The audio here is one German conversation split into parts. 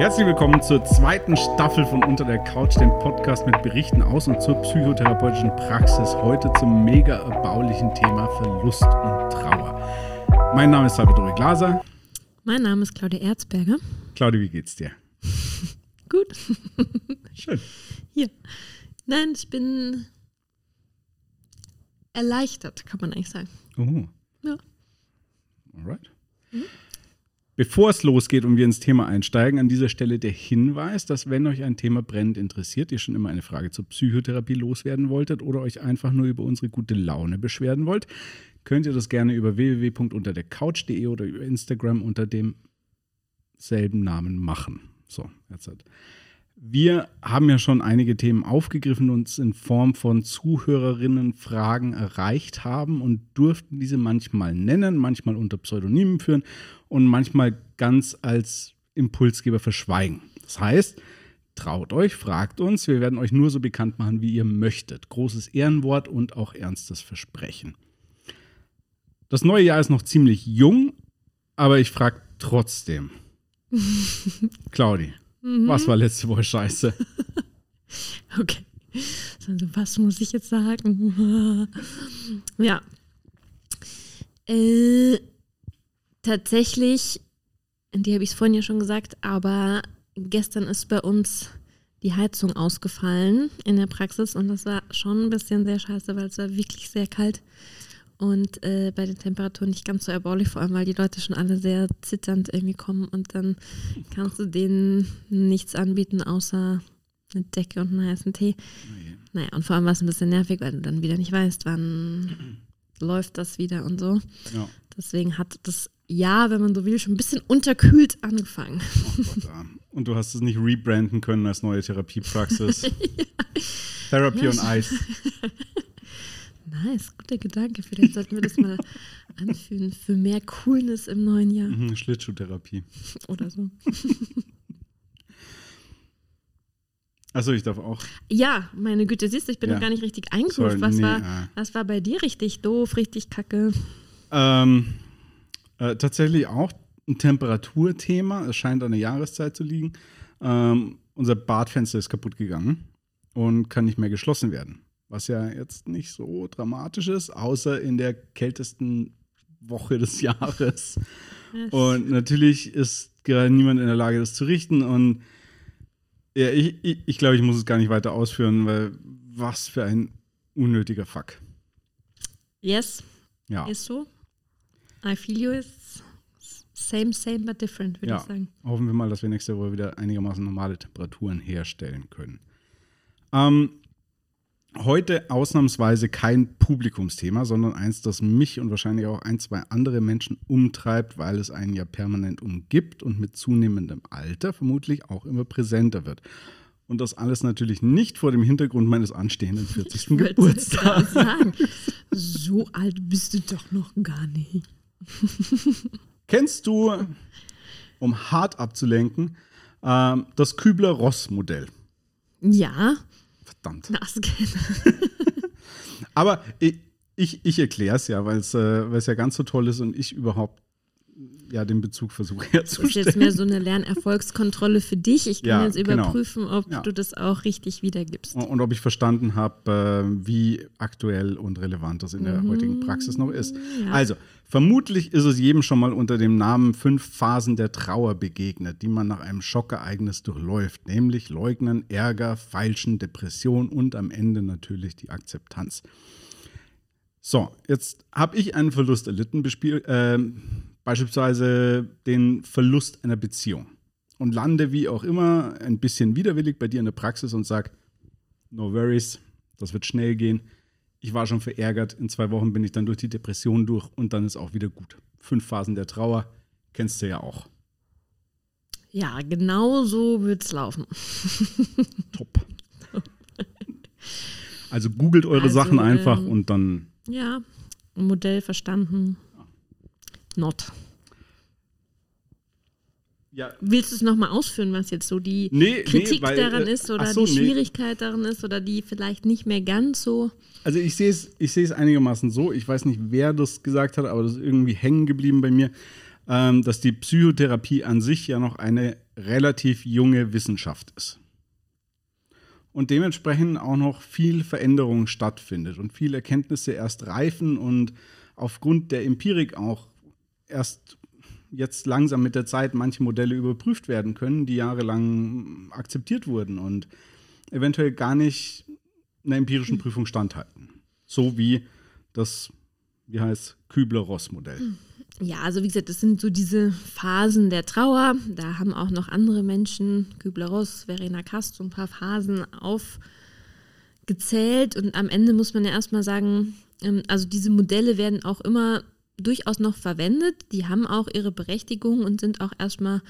Herzlich willkommen zur zweiten Staffel von Unter der Couch, dem Podcast mit Berichten aus und zur psychotherapeutischen Praxis. Heute zum mega erbaulichen Thema Verlust und Trauer. Mein Name ist Salvatore Glaser. Mein Name ist Claudia Erzberger. Claudia, wie geht's dir? Gut. Schön. Hier. Nein, ich bin erleichtert, kann man eigentlich sagen. Oh. Ja. Alright. Bevor es losgeht und wir ins Thema einsteigen, an dieser Stelle der Hinweis, dass wenn euch ein Thema brennend interessiert, ihr schon immer eine Frage zur Psychotherapie loswerden wolltet oder euch einfach nur über unsere gute Laune beschweren wollt, könnt ihr das gerne über www.unterdercouch.de oder über Instagram unter demselben Namen machen. So, jetzt hat. Wir haben ja schon einige Themen aufgegriffen und uns in Form von Zuhörerinnenfragen erreicht haben und durften diese manchmal nennen, manchmal unter Pseudonymen führen und manchmal ganz als Impulsgeber verschweigen. Das heißt, traut euch, fragt uns, wir werden euch nur so bekannt machen, wie ihr möchtet. Großes Ehrenwort und auch ernstes Versprechen. Das neue Jahr ist noch ziemlich jung, aber ich frage trotzdem. Claudi, was war letzte Woche scheiße? Okay. Also, was muss ich jetzt sagen? ja. Äh, tatsächlich, die habe ich es vorhin ja schon gesagt, aber gestern ist bei uns die Heizung ausgefallen in der Praxis und das war schon ein bisschen sehr scheiße, weil es war wirklich sehr kalt und äh, bei den Temperaturen nicht ganz so erbaulich, vor allem weil die Leute schon alle sehr zitternd irgendwie kommen und dann kannst du denen nichts anbieten außer eine Decke und einen heißen Tee. Naja, und vor allem war es ein bisschen nervig, weil du dann wieder nicht weißt, wann läuft das wieder und so. Ja. Deswegen hat das Jahr, wenn man so will, schon ein bisschen unterkühlt angefangen. Oh Gott, ja. Und du hast es nicht rebranden können als neue Therapiepraxis. Therapy on Ice. Nice, guter Gedanke. Vielleicht sollten wir das mal anführen für mehr Coolness im neuen Jahr Mhm, Schlittschuhtherapie. oder so. Achso, ich darf auch. Ja, meine Güte, siehst du, ich bin Ja. noch gar nicht richtig eingerufen. Was, nee, war, ah. was war bei dir richtig doof, richtig kacke? Ähm, äh, tatsächlich auch ein Temperaturthema. Es scheint an der Jahreszeit zu liegen. Ähm, unser Badfenster ist kaputt gegangen und kann nicht mehr geschlossen werden. Was ja jetzt nicht so dramatisch ist, außer in der kältesten Woche des Jahres. Und natürlich ist gerade niemand in der Lage, das zu richten. Und ja, ich, ich, ich glaube, ich muss es gar nicht weiter ausführen, weil was für ein unnötiger Fuck. Yes, Ja. ist so. I feel you is same, same, but different, würde Ja. ich sagen. Hoffen wir mal, dass wir nächste Woche wieder einigermaßen normale Temperaturen herstellen können. Ähm, heute ausnahmsweise kein Publikumsthema, sondern eins, das mich und wahrscheinlich auch ein, zwei andere Menschen umtreibt, weil es einen ja permanent umgibt und mit zunehmendem Alter vermutlich auch immer präsenter wird. Und das alles natürlich nicht vor dem Hintergrund meines anstehenden 40. Wollte Geburtstags. so alt bist du doch noch gar nicht. Kennst du, um hart abzulenken, ähm, das Kübler-Ross-Modell? Ja, Verdammt. Aber ich, ich, ich erkläre es ja, weil es äh, weil's ja ganz so toll ist und ich überhaupt ja den Bezug versuche Das ist jetzt herzustellen. mehr so eine Lernerfolgskontrolle für dich. Ich kann Ja, jetzt genau. überprüfen, ob Ja. du das auch richtig wiedergibst. Und, und ob ich verstanden habe, äh, wie aktuell und relevant das in der heutigen Praxis noch ist. Mhm, ja. Also, vermutlich ist es jedem schon mal unter dem Namen fünf Phasen der Trauer begegnet, die man nach einem Schockereignis durchläuft, nämlich Leugnen, Ärger, Feilschen, Depression und am Ende natürlich die Akzeptanz. So, jetzt habe ich einen Verlust erlitten, bespiel, ähm, beispielsweise den Verlust einer Beziehung. Und lande wie auch immer ein bisschen widerwillig bei dir in der Praxis und sag, no worries, das wird schnell gehen. Ich war schon verärgert, in zwei Wochen bin ich dann durch die Depression durch und dann ist auch wieder gut. Fünf Phasen der Trauer, kennst du ja auch. Ja, genau so wird's laufen. Top. Also googelt eure Also, Sachen einfach ähm, und dann Ja, Modell verstanden. Not. Ja, Willst du es nochmal ausführen, was jetzt so die Nee, Kritik nee, weil, daran äh, ist oder so, die nee. Schwierigkeit daran ist oder die vielleicht nicht mehr ganz so. Also ich sehe es, ich sehe es einigermaßen so. Ich weiß nicht, wer das gesagt hat, aber das ist irgendwie hängen geblieben bei mir, ähm, dass die Psychotherapie an sich ja noch eine relativ junge Wissenschaft ist. Und dementsprechend auch noch viel Veränderung stattfindet und viele Erkenntnisse erst reifen und aufgrund der Empirik auch erst jetzt langsam mit der Zeit manche Modelle überprüft werden können, die jahrelang akzeptiert wurden und eventuell gar nicht einer empirischen Prüfung standhalten. So wie das, wie heißt, Kübler-Ross-Modell. Ja, also wie gesagt, das sind so diese Phasen der Trauer. Da haben auch noch andere Menschen, Kübler-Ross, Verena Kast, so ein paar Phasen aufgezählt. Und am Ende muss man ja erstmal sagen, ähm, also diese Modelle werden auch immer durchaus noch verwendet. Die haben auch ihre Berechtigung und sind auch erstmal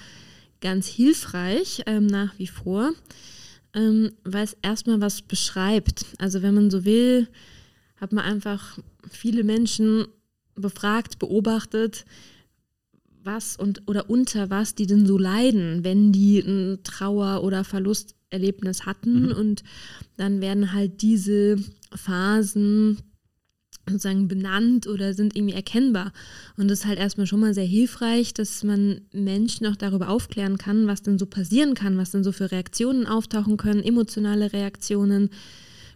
ganz hilfreich ähm, nach wie vor, ähm, weil es erstmal was beschreibt. Also wenn man so will, hat man einfach viele Menschen befragt, beobachtet, was und oder unter was die denn so leiden, wenn die ein Trauer- oder Verlusterlebnis hatten. Mhm. Und dann werden halt diese Phasen sozusagen benannt oder sind irgendwie erkennbar. Und das ist halt erstmal schon mal sehr hilfreich, dass man Menschen auch darüber aufklären kann, was denn so passieren kann, was denn so für Reaktionen auftauchen können, emotionale Reaktionen,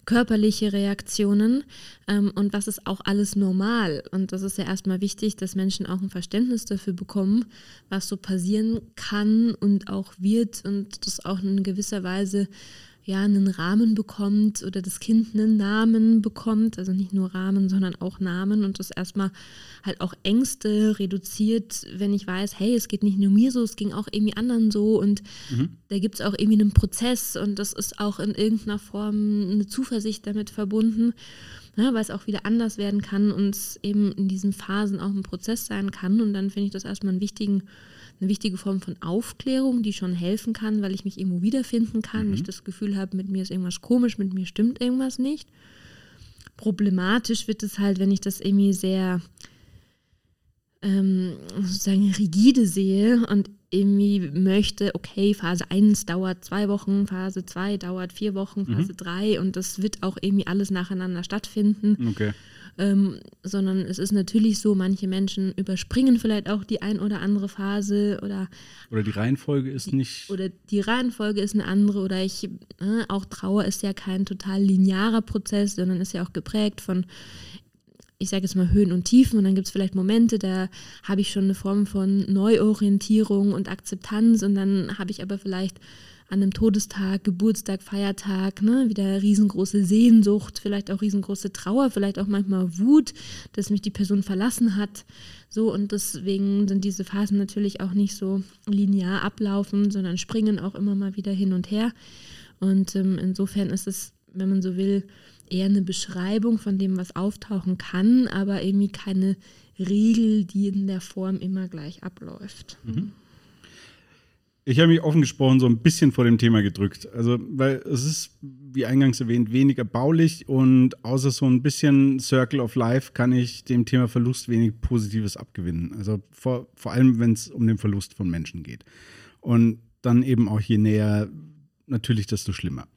körperliche Reaktionen ähm, und was ist auch alles normal. Und das ist ja erstmal wichtig, dass Menschen auch ein Verständnis dafür bekommen, was so passieren kann und auch wird und das auch in gewisser Weise ja einen Rahmen bekommt oder das Kind einen Namen bekommt, also nicht nur Rahmen, sondern auch Namen und das erstmal halt auch Ängste reduziert, wenn ich weiß, hey, es geht nicht nur mir so, es ging auch irgendwie anderen so und mhm. da gibt es auch irgendwie einen Prozess und das ist auch in irgendeiner Form eine Zuversicht damit verbunden, ne, weil es auch wieder anders werden kann und es eben in diesen Phasen auch ein Prozess sein kann und dann finde ich das erstmal einen wichtigen eine wichtige Form von Aufklärung, die schon helfen kann, weil ich mich irgendwo wiederfinden kann, mhm. ich das Gefühl habe, mit mir ist irgendwas komisch, mit mir stimmt irgendwas nicht. Problematisch wird es halt, wenn ich das irgendwie sehr ähm, sozusagen rigide sehe und irgendwie möchte, okay, Phase 1 dauert zwei Wochen, Phase 2 dauert vier Wochen, mhm. Phase 3 und das wird auch irgendwie alles nacheinander stattfinden. Okay ähm, sondern es ist natürlich so, manche Menschen überspringen vielleicht auch die ein oder andere Phase oder oder die Reihenfolge ist nicht oder die Reihenfolge ist eine andere oder ich äh, auch Trauer ist ja kein total linearer Prozess, sondern ist ja auch geprägt von ich sage jetzt mal Höhen und Tiefen. Und dann gibt es vielleicht Momente, da habe ich schon eine Form von Neuorientierung und Akzeptanz. Und dann habe ich aber vielleicht an einem Todestag, Geburtstag, Feiertag, ne, wieder riesengroße Sehnsucht, vielleicht auch riesengroße Trauer, vielleicht auch manchmal Wut, dass mich die Person verlassen hat. So, und deswegen sind diese Phasen natürlich auch nicht so linear ablaufen, sondern springen auch immer mal wieder hin und her. Und ähm, insofern ist es, wenn man so will, eher eine Beschreibung von dem, was auftauchen kann, aber irgendwie keine Regel, die in der Form immer gleich abläuft. Mhm. Ich habe mich offen gesprochen so ein bisschen vor dem Thema gedrückt. Also, weil es ist, wie eingangs erwähnt, weniger baulich und außer so ein bisschen Circle of Life kann ich dem Thema Verlust wenig Positives abgewinnen. Also vor, vor allem, wenn es um den Verlust von Menschen geht. Und dann eben auch je näher, natürlich desto schlimmer.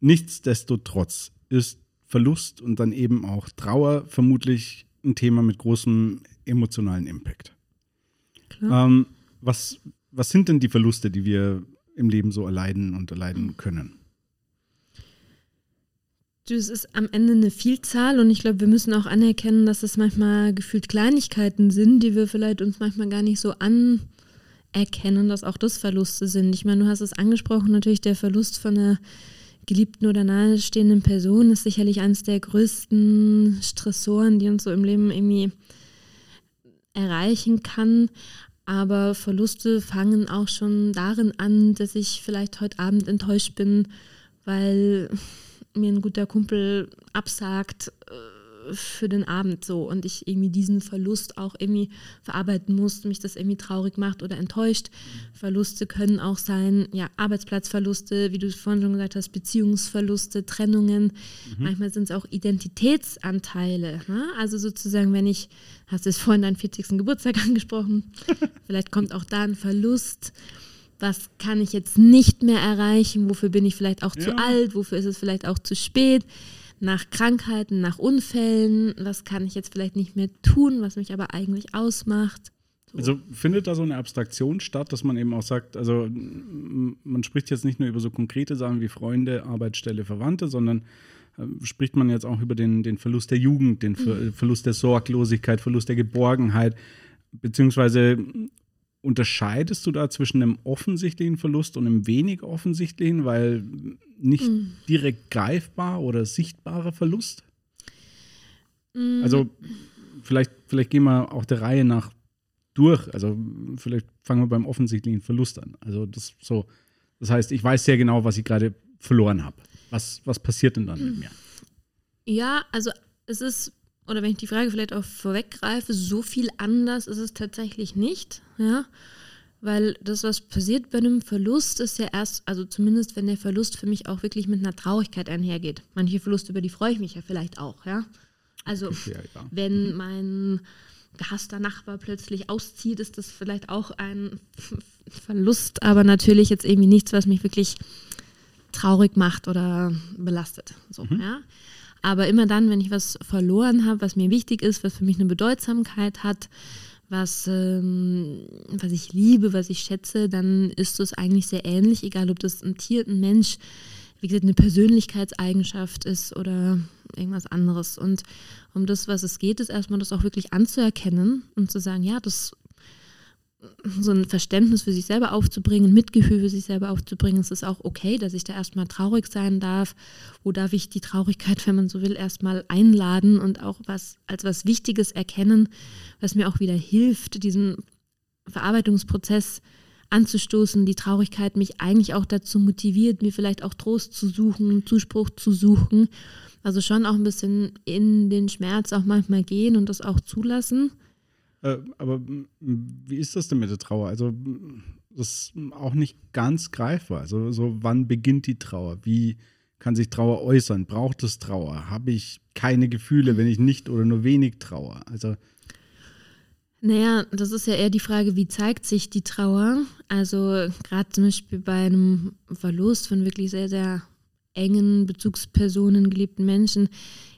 Nichtsdestotrotz ist Verlust und dann eben auch Trauer vermutlich ein Thema mit großem emotionalen Impact. Ähm, was was sind denn die Verluste, die wir im Leben so erleiden und erleiden können? Es ist am Ende eine Vielzahl und ich glaube, wir müssen auch anerkennen, dass es manchmal gefühlt Kleinigkeiten sind, die wir vielleicht uns manchmal gar nicht so anerkennen, dass auch das Verluste sind. Ich meine, du hast es angesprochen, natürlich der Verlust von einer geliebten oder nahestehenden Person ist sicherlich eines der größten Stressoren, die uns so im Leben irgendwie erreichen kann. Aber Verluste fangen auch schon darin an, dass ich vielleicht heute Abend enttäuscht bin, weil mir ein guter Kumpel absagt äh, für den Abend so und ich irgendwie diesen Verlust auch irgendwie verarbeiten muss, mich das irgendwie traurig macht oder enttäuscht. Verluste können auch sein, ja, Arbeitsplatzverluste, wie du vorhin schon gesagt hast, Beziehungsverluste, Trennungen. Mhm. Manchmal sind es auch Identitätsanteile. Ne? Also sozusagen, wenn ich hast du es vorhin deinen 40. Geburtstag angesprochen. vielleicht kommt auch da ein Verlust. Was kann ich jetzt nicht mehr erreichen? Wofür bin ich vielleicht auch ja. zu alt? Wofür ist es vielleicht auch zu spät? Nach Krankheiten, nach Unfällen, was kann ich jetzt vielleicht nicht mehr tun, was mich aber eigentlich ausmacht? So. Also findet da so eine Abstraktion statt, dass man eben auch sagt, also man spricht jetzt nicht nur über so konkrete Sachen wie Freunde, Arbeitsstelle, Verwandte, sondern äh, spricht man jetzt auch über den, den Verlust der Jugend, den Ver Verlust der Sorglosigkeit, Verlust der Geborgenheit, beziehungsweise unterscheidest du da zwischen einem offensichtlichen Verlust und einem wenig offensichtlichen, weil nicht direkt greifbar oder sichtbarer Verlust? Mm, Also vielleicht, vielleicht gehen wir auch der Reihe nach durch. Also vielleicht fangen wir beim offensichtlichen Verlust an. Also das so, das heißt, ich weiß sehr genau, was ich gerade verloren habe. Was, was passiert denn dann mit mir? Ja, also es ist, oder wenn ich die Frage vielleicht auch vorweggreife, so viel anders ist es tatsächlich nicht, ja. Weil das, was passiert bei einem Verlust, ist ja erst, also zumindest wenn der Verlust für mich auch wirklich mit einer Traurigkeit einhergeht. Manche Verluste, über die freue ich mich ja vielleicht auch, ja. Also Ja, ja. wenn mein gehasster Nachbar plötzlich auszieht, ist das vielleicht auch ein Verlust, aber natürlich jetzt irgendwie nichts, was mich wirklich traurig macht oder belastet. So, ja. Aber immer dann, wenn ich was verloren habe, was mir wichtig ist, was für mich eine Bedeutsamkeit hat, was, ähm, was ich liebe, was ich schätze, dann ist es eigentlich sehr ähnlich, egal ob das ein Tier, ein Mensch, wie gesagt, eine Persönlichkeitseigenschaft ist oder irgendwas anderes. Und um das, was es geht, ist erstmal das auch wirklich anzuerkennen und zu sagen, ja, das so ein Verständnis für sich selber aufzubringen, Mitgefühl für sich selber aufzubringen. Es ist auch okay, dass ich da erstmal traurig sein darf. Wo darf ich die Traurigkeit, wenn man so will, erstmal einladen und auch was als was Wichtiges erkennen, was mir auch wieder hilft, diesen Verarbeitungsprozess anzustoßen, die Traurigkeit mich eigentlich auch dazu motiviert, mir vielleicht auch Trost zu suchen, Zuspruch zu suchen. Also schon auch ein bisschen in den Schmerz auch manchmal gehen und das auch zulassen. Äh, aber m, wie ist das denn mit der Trauer? Also m, das ist auch nicht ganz greifbar. Also so wann beginnt die Trauer? Wie kann sich Trauer äußern? Braucht es Trauer? Habe ich keine Gefühle, wenn ich nicht oder nur wenig Trauer? Also Naja, das ist ja eher die Frage, wie zeigt sich die Trauer? Also gerade zum Beispiel bei einem Verlust von wirklich sehr, sehr engen Bezugspersonen, geliebten Menschen,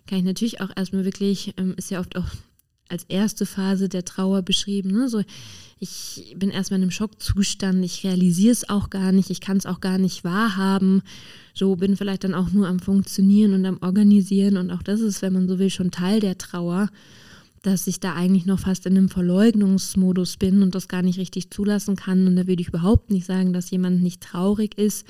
kann ich natürlich auch erstmal wirklich, ähm, ist ja oft auch als erste Phase der Trauer beschrieben. Ne? So, ich bin erstmal in einem Schockzustand, ich realisiere es auch gar nicht, ich kann es auch gar nicht wahrhaben. So bin vielleicht dann auch nur am Funktionieren und am Organisieren und auch das ist, wenn man so will, schon Teil der Trauer dass ich da eigentlich noch fast in einem Verleugnungsmodus bin und das gar nicht richtig zulassen kann. Und da würde ich überhaupt nicht sagen, dass jemand nicht traurig ist.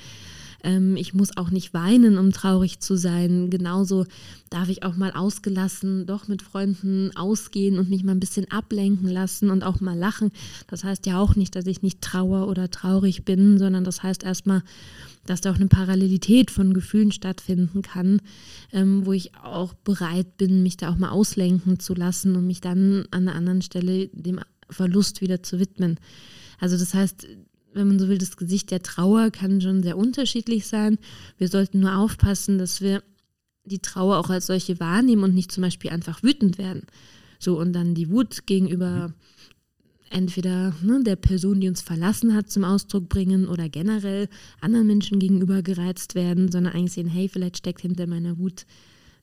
Ähm, ich muss auch nicht weinen, um traurig zu sein. Genauso darf ich auch mal ausgelassen doch mit Freunden ausgehen und mich mal ein bisschen ablenken lassen und auch mal lachen. Das heißt ja auch nicht, dass ich nicht trauer oder traurig bin, sondern das heißt erstmal, dass da auch eine Parallelität von Gefühlen stattfinden kann, ähm, wo ich auch bereit bin, mich da auch mal auslenken zu lassen und mich dann an einer anderen Stelle dem Verlust wieder zu widmen. Also das heißt, wenn man so will, das Gesicht der Trauer kann schon sehr unterschiedlich sein. Wir sollten nur aufpassen, dass wir die Trauer auch als solche wahrnehmen und nicht zum Beispiel einfach wütend werden. So und dann die Wut gegenüber entweder ne, der Person, die uns verlassen hat, zum Ausdruck bringen oder generell anderen Menschen gegenüber gereizt werden, sondern eigentlich sehen, hey, vielleicht steckt hinter meiner Wut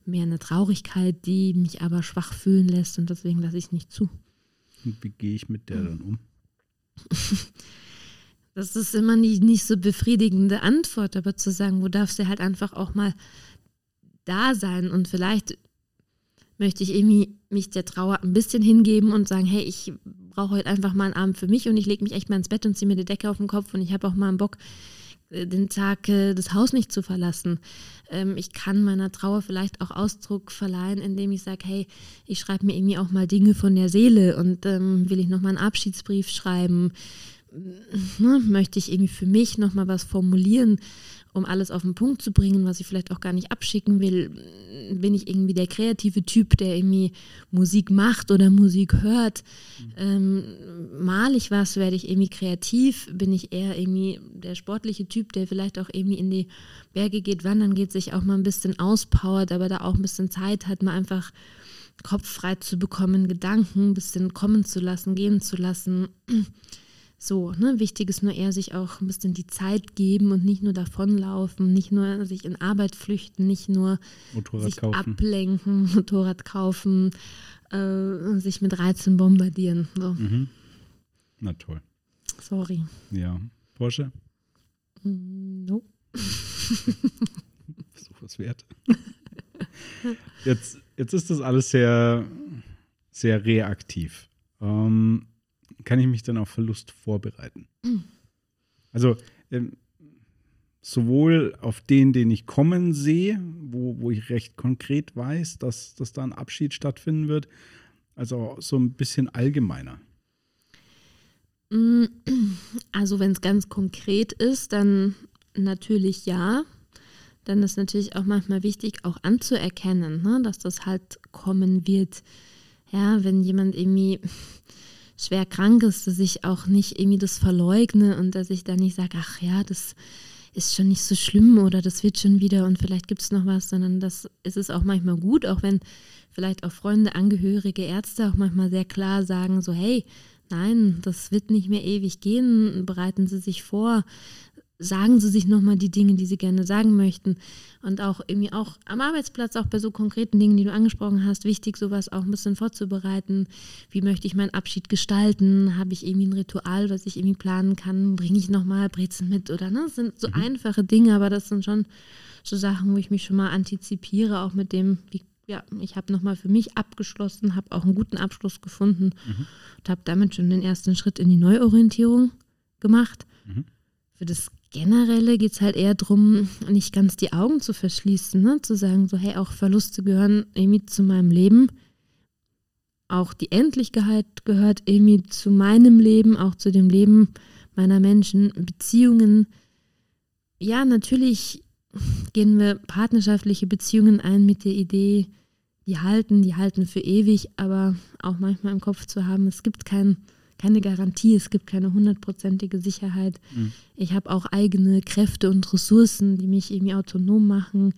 mehr eine Traurigkeit, die mich aber schwach fühlen lässt und deswegen lasse ich es nicht zu. und wie gehe ich mit der dann um? Das ist immer die nicht so befriedigende Antwort, aber zu sagen, wo darf sie halt einfach auch mal da sein und vielleicht möchte ich irgendwie mich der Trauer ein bisschen hingeben und sagen, hey, ich brauche heute einfach mal einen Abend für mich und ich lege mich echt mal ins Bett und ziehe mir die Decke auf den Kopf und ich habe auch mal einen Bock, äh, den Tag äh, das Haus nicht zu verlassen. Ähm, ich kann meiner Trauer vielleicht auch Ausdruck verleihen, indem ich sage, hey, ich schreibe mir irgendwie auch mal Dinge von der Seele und ähm, will ich noch mal einen Abschiedsbrief schreiben, ne, möchte ich irgendwie für mich noch mal was formulieren, um alles auf den Punkt zu bringen, was ich vielleicht auch gar nicht abschicken will. Bin ich irgendwie der kreative Typ, der irgendwie Musik macht oder Musik hört? Ähm, mal ich was, werde ich irgendwie kreativ? Bin ich eher irgendwie der sportliche Typ, der vielleicht auch irgendwie in die Berge geht, wandern geht, sich auch mal ein bisschen auspowert, aber da auch ein bisschen Zeit hat, mal einfach Kopf frei zu bekommen, Gedanken ein bisschen kommen zu lassen, gehen zu lassen. So, ne, wichtig ist nur eher sich auch ein bisschen die Zeit geben und nicht nur davonlaufen, nicht nur sich in Arbeit flüchten, nicht nur Motorrad sich kaufen. ablenken, Motorrad kaufen, äh, sich mit Reizen bombardieren. So. Mhm. Na toll. Sorry. Ja. Porsche? Mm, No. Versuch was wert. Jetzt, jetzt ist das alles sehr, sehr reaktiv. Ähm, kann ich mich dann auf Verlust vorbereiten? Also ähm, sowohl auf den, den ich kommen sehe, wo, wo ich recht konkret weiß, dass, dass da ein Abschied stattfinden wird, als auch so ein bisschen allgemeiner. Mm, Also wenn es ganz konkret ist, dann natürlich ja. Dann ist natürlich auch manchmal wichtig, auch anzuerkennen, ne, dass das halt kommen wird. Ja, wenn jemand irgendwie schwer krank ist, dass ich auch nicht irgendwie das verleugne und dass ich dann nicht sage, ach ja, das ist schon nicht so schlimm oder das wird schon wieder und vielleicht gibt es noch was, sondern das ist es auch manchmal gut, auch wenn vielleicht auch Freunde, Angehörige, Ärzte auch manchmal sehr klar sagen, so hey, nein, das wird nicht mehr ewig gehen, bereiten Sie sich vor, sagen Sie sich nochmal die Dinge, die Sie gerne sagen möchten. Und auch irgendwie auch am Arbeitsplatz, auch bei so konkreten Dingen, die du angesprochen hast, wichtig, sowas auch ein bisschen vorzubereiten. Wie möchte ich meinen Abschied gestalten? Habe ich irgendwie ein Ritual, was ich irgendwie planen kann? Bringe ich nochmal Brezen mit oder ne? Das sind so einfache Dinge, aber das sind schon so Sachen, wo ich mich schon mal antizipiere, auch mit dem, wie ja, ich habe nochmal für mich abgeschlossen, habe auch einen guten Abschluss gefunden und habe damit schon den ersten Schritt in die Neuorientierung gemacht. Mhm. Für das Generelle geht es halt eher darum, nicht ganz die Augen zu verschließen, ne? zu sagen, so hey, auch Verluste gehören irgendwie zu meinem Leben. Auch die Endlichkeit gehört irgendwie zu meinem Leben, auch zu dem Leben meiner Menschen, Beziehungen. Ja, natürlich gehen wir partnerschaftliche Beziehungen ein mit der Idee, die halten, die halten für ewig, aber auch manchmal im Kopf zu haben, es gibt kein, keine Garantie, es gibt keine hundertprozentige Sicherheit. Mhm. Ich habe auch eigene Kräfte und Ressourcen, die mich irgendwie autonom machen.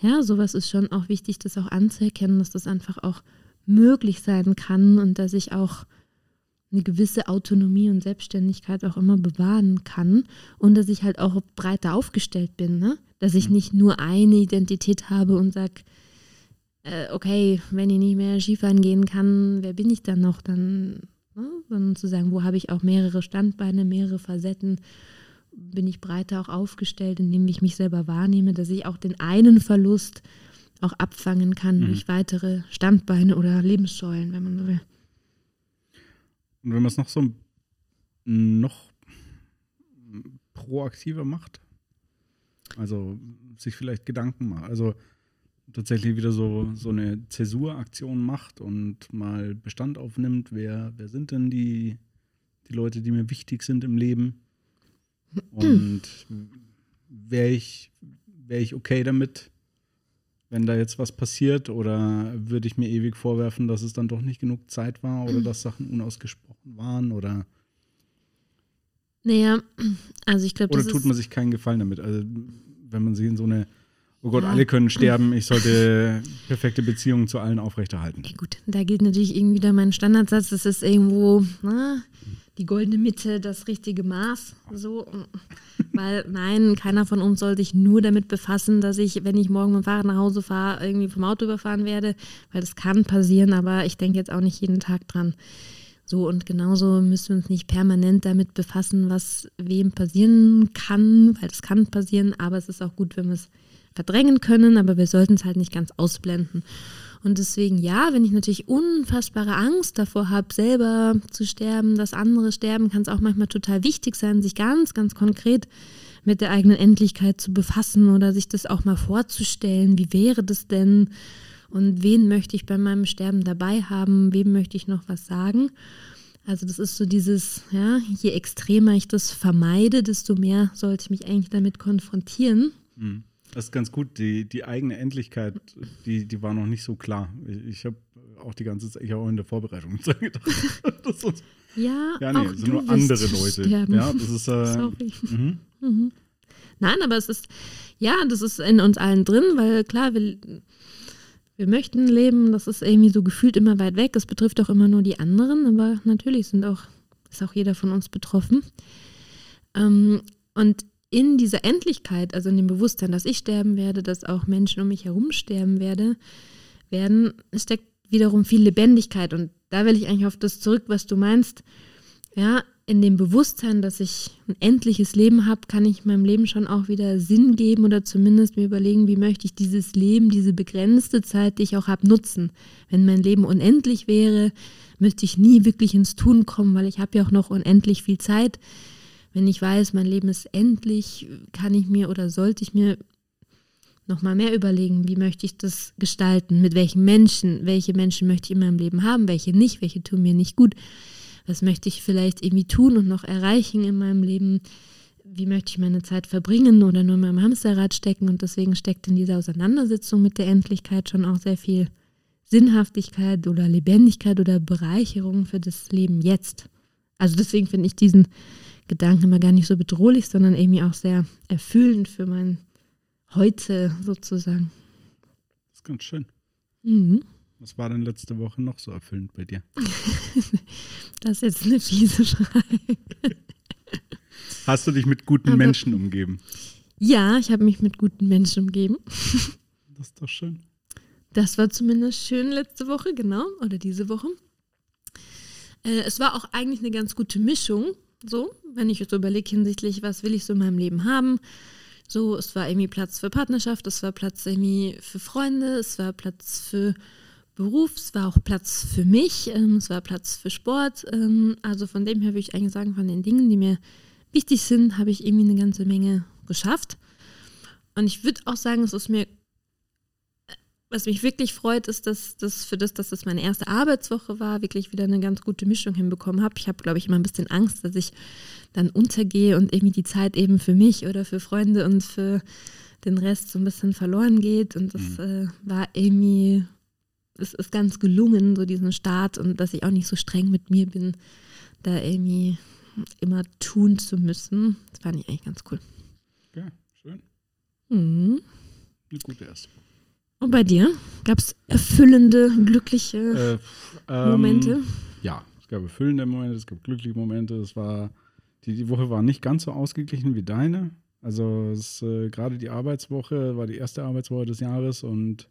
Ja, sowas ist schon auch wichtig, das auch anzuerkennen, dass das einfach auch möglich sein kann und dass ich auch eine gewisse Autonomie und Selbstständigkeit auch immer bewahren kann und dass ich halt auch breiter aufgestellt bin, ne? dass ich Mhm. nicht nur eine Identität habe und sage, äh, okay, wenn ich nicht mehr Skifahren gehen kann, wer bin ich dann noch? Dann, ne? sondern zu sagen, wo habe ich auch mehrere Standbeine, mehrere Facetten, bin ich breiter auch aufgestellt, indem ich mich selber wahrnehme, dass ich auch den einen Verlust auch abfangen kann Mhm. durch weitere Standbeine oder Lebenssäulen, wenn man so will. Und wenn man es noch so noch proaktiver macht, also sich vielleicht Gedanken macht, also tatsächlich wieder so, so eine Zäsuraktion macht und mal Bestand aufnimmt, wer, wer sind denn die, die Leute, die mir wichtig sind im Leben? Und wäre ich, wär ich okay damit, wenn da jetzt was passiert? Oder würde ich mir ewig vorwerfen, dass es dann doch nicht genug Zeit war oder dass Sachen unausgesprochen waren? Oder, Naja, also ich glaube, oder tut man sich keinen Gefallen damit. Also wenn man sich in so eine, oh Gott, Ja. alle können sterben, ich sollte perfekte Beziehungen zu allen aufrechterhalten. ja gut, da gilt natürlich irgendwie wieder mein Standardsatz, das ist irgendwo na, die goldene Mitte, das richtige Maß, so, weil nein, keiner von uns soll sich nur damit befassen, dass ich, wenn ich morgen mit dem Fahrrad nach Hause fahre, irgendwie vom Auto überfahren werde, weil das kann passieren, aber ich denke jetzt auch nicht jeden Tag dran. So, und genauso müssen wir uns nicht permanent damit befassen, was wem passieren kann, weil das kann passieren, aber es ist auch gut, wenn wir es verdrängen können, aber wir sollten es halt nicht ganz ausblenden. Und deswegen, ja, wenn ich natürlich unfassbare Angst davor habe, selber zu sterben, dass andere sterben, kann es auch manchmal total wichtig sein, sich ganz, ganz konkret mit der eigenen Endlichkeit zu befassen oder sich das auch mal vorzustellen. Wie wäre das denn? Und wen möchte ich bei meinem Sterben dabei haben? Wem möchte ich noch was sagen? Also das ist so dieses, ja, je extremer ich das vermeide, desto mehr sollte ich mich eigentlich damit konfrontieren. Mhm. Das ist ganz gut. Die, die eigene Endlichkeit, die, die war noch nicht so klar. Ich, ich habe auch die ganze Zeit, ich habe auch in der Vorbereitung gedacht. das ist, Ja, ja, nee, auch das sind nur andere Leute. sterben. Ja, das ist, äh, Sorry. mhm. Mhm. Nein, aber es ist, ja, das ist in uns allen drin, weil klar, wir, wir möchten leben, das ist irgendwie so gefühlt immer weit weg. Es betrifft auch immer nur die anderen, aber natürlich sind auch, ist auch jeder von uns betroffen. Ähm, und in dieser Endlichkeit, also in dem Bewusstsein, dass ich sterben werde, dass auch Menschen um mich herum sterben werde, werden, steckt wiederum viel Lebendigkeit. Und da will ich eigentlich auf das zurück, was du meinst. Ja, in dem Bewusstsein, dass ich ein endliches Leben habe, kann ich meinem Leben schon auch wieder Sinn geben oder zumindest mir überlegen, wie möchte ich dieses Leben, diese begrenzte Zeit, die ich auch habe, nutzen. Wenn mein Leben unendlich wäre, müsste ich nie wirklich ins Tun kommen, weil ich habe ja auch noch unendlich viel Zeit. Wenn ich weiß, mein Leben ist endlich, kann ich mir oder sollte ich mir noch mal mehr überlegen, wie möchte ich das gestalten, mit welchen Menschen, welche Menschen möchte ich in meinem Leben haben, welche nicht, welche tun mir nicht gut, was möchte ich vielleicht irgendwie tun und noch erreichen in meinem Leben, wie möchte ich meine Zeit verbringen oder nur in meinem Hamsterrad stecken und deswegen steckt in dieser Auseinandersetzung mit der Endlichkeit schon auch sehr viel Sinnhaftigkeit oder Lebendigkeit oder Bereicherung für das Leben jetzt. Also deswegen finde ich diesen Gedanken immer gar nicht so bedrohlich, sondern irgendwie auch sehr erfüllend für mein Heute sozusagen. Das ist ganz schön. Mhm. Was war denn letzte Woche noch so erfüllend bei dir? das ist jetzt eine fiese Frage. Hast du dich mit guten Aber, Menschen umgeben? Ja, ich habe mich mit guten Menschen umgeben. Das ist doch schön. Das war zumindest schön letzte Woche, genau, oder diese Woche. Äh, es war auch eigentlich eine ganz gute Mischung, so, wenn ich jetzt überlege hinsichtlich, was will ich so in meinem Leben haben. So, es war irgendwie Platz für Partnerschaft, es war Platz irgendwie für Freunde, es war Platz für Beruf, es war auch Platz für mich, ähm, es war Platz für Sport. Ähm, also von dem her würde ich eigentlich sagen, von den Dingen, die mir wichtig sind, habe ich irgendwie eine ganze Menge geschafft. Und ich würde auch sagen, es ist mir was mich wirklich freut, ist, dass das für das, dass das meine erste Arbeitswoche war, wirklich wieder eine ganz gute Mischung hinbekommen habe. Ich habe, glaube ich, immer ein bisschen Angst, dass ich dann untergehe und irgendwie die Zeit eben für mich oder für Freunde und für den Rest so ein bisschen verloren geht. Und das mhm. äh, war irgendwie, es ist ganz gelungen, so diesen Start und dass ich auch nicht so streng mit mir bin, da irgendwie immer tun zu müssen. Das fand ich eigentlich ganz cool. Ja, schön. Mhm. Eine gute erste Woche. Und bei dir? Gab es erfüllende, glückliche äh, ähm, Momente? Ja, es gab erfüllende Momente, es gab glückliche Momente. Es war, die, die Woche war nicht ganz so ausgeglichen wie deine. Also äh, gerade die Arbeitswoche war die erste Arbeitswoche des Jahres und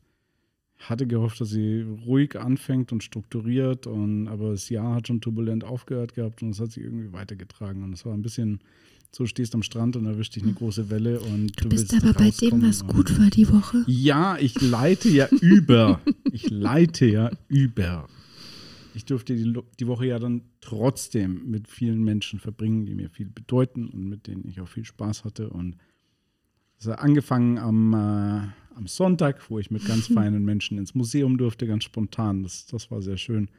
hatte gehofft, dass sie ruhig anfängt und strukturiert. Und, aber das Jahr hat schon turbulent aufgehört gehabt und es hat sich irgendwie weitergetragen. Und es war ein bisschen so stehst am Strand und erwischt dich eine große Welle und du, du bist aber bei dem, was gut war die Woche. Ja, ich leite ja über. ich leite ja über. Ich durfte die, die Woche ja dann trotzdem mit vielen Menschen verbringen, die mir viel bedeuten und mit denen ich auch viel Spaß hatte. Und es hat angefangen am, äh, am Sonntag, wo ich mit ganz feinen Menschen ins Museum durfte, ganz spontan. Das, das war sehr schön.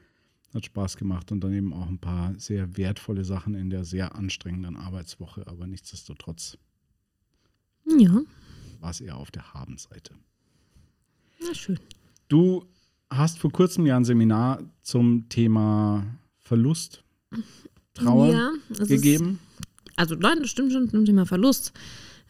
Hat Spaß gemacht und dann eben auch ein paar sehr wertvolle Sachen in der sehr anstrengenden Arbeitswoche, aber nichtsdestotrotz. Ja. War es eher auf der Habenseite. Na schön. Du hast vor kurzem ja ein Seminar zum Thema Verlust, Trauer ja, gegeben. Ist, also nein, das stimmt schon zum Thema Verlust.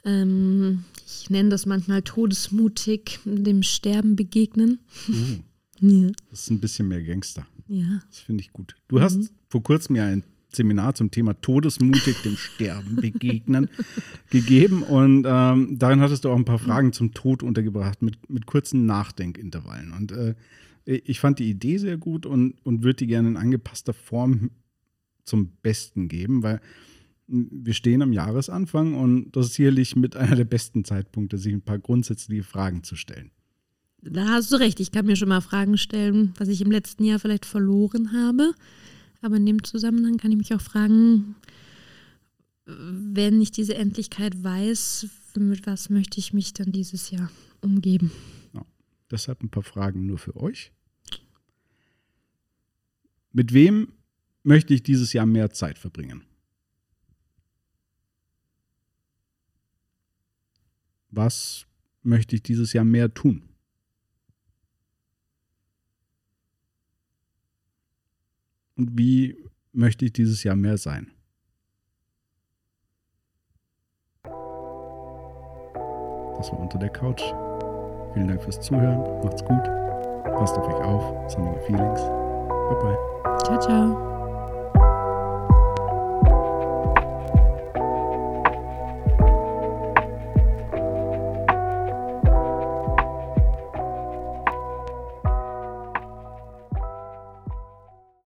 Ähm, ich nenne das manchmal todesmutig dem Sterben begegnen. Uh, ja. Das ist ein bisschen mehr Gangster. Ja. Das finde ich gut. Du mhm. hast vor kurzem ja ein Seminar zum Thema Todesmutig dem Sterben begegnen gegeben und ähm, darin hattest du auch ein paar Fragen zum Tod untergebracht mit, mit kurzen Nachdenkintervallen. Und äh, ich fand die Idee sehr gut und, und würde die gerne in angepasster Form zum Besten geben, weil wir stehen am Jahresanfang und das ist sicherlich mit einer der besten Zeitpunkte, sich ein paar grundsätzliche Fragen zu stellen. Da hast du recht. Ich kann mir schon mal Fragen stellen, was ich im letzten Jahr vielleicht verloren habe. Aber in dem Zusammenhang kann ich mich auch fragen, wenn ich diese Endlichkeit weiß, mit was möchte ich mich dann dieses Jahr umgeben? Ja, deshalb ein paar Fragen nur für euch. Mit wem möchte ich dieses Jahr mehr Zeit verbringen? Was möchte ich dieses Jahr mehr tun? Und wie möchte ich dieses Jahr mehr sein? Das war unter der Couch. Vielen Dank fürs Zuhören. Macht's gut. Passt auf euch auf. Sonnige Feelings. Bye bye. Ciao, ciao.